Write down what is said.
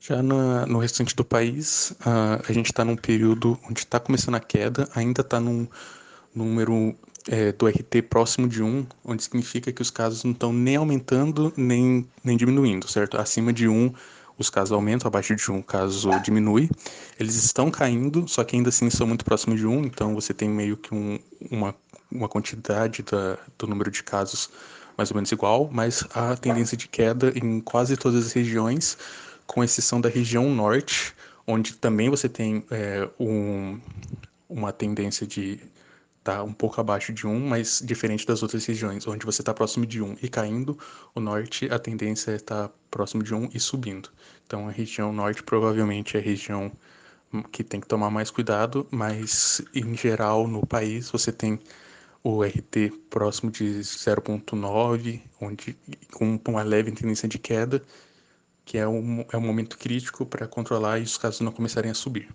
Já na, no restante do país, uh, a gente está num período onde está começando a queda, ainda está num número é, do RT próximo de 1, onde significa que os casos não estão nem aumentando nem, nem diminuindo, certo? Acima de 1, os casos aumentam, abaixo de 1, o caso diminui. Eles estão caindo, só que ainda assim são muito próximos de 1, então você tem meio que um, uma, uma quantidade da, do número de casos mais ou menos igual, mas a tendência de queda em quase todas as regiões com exceção da região norte, onde também você tem é, um, uma tendência de estar tá um pouco abaixo de 1, mas diferente das outras regiões, onde você está próximo de 1 e caindo, o norte a tendência é estar tá próximo de 1 e subindo. Então a região norte provavelmente é a região que tem que tomar mais cuidado, mas em geral no país você tem o RT próximo de 0.9, onde com uma leve tendência de queda, que é um, é um momento crítico para controlar e os casos não começarem a subir.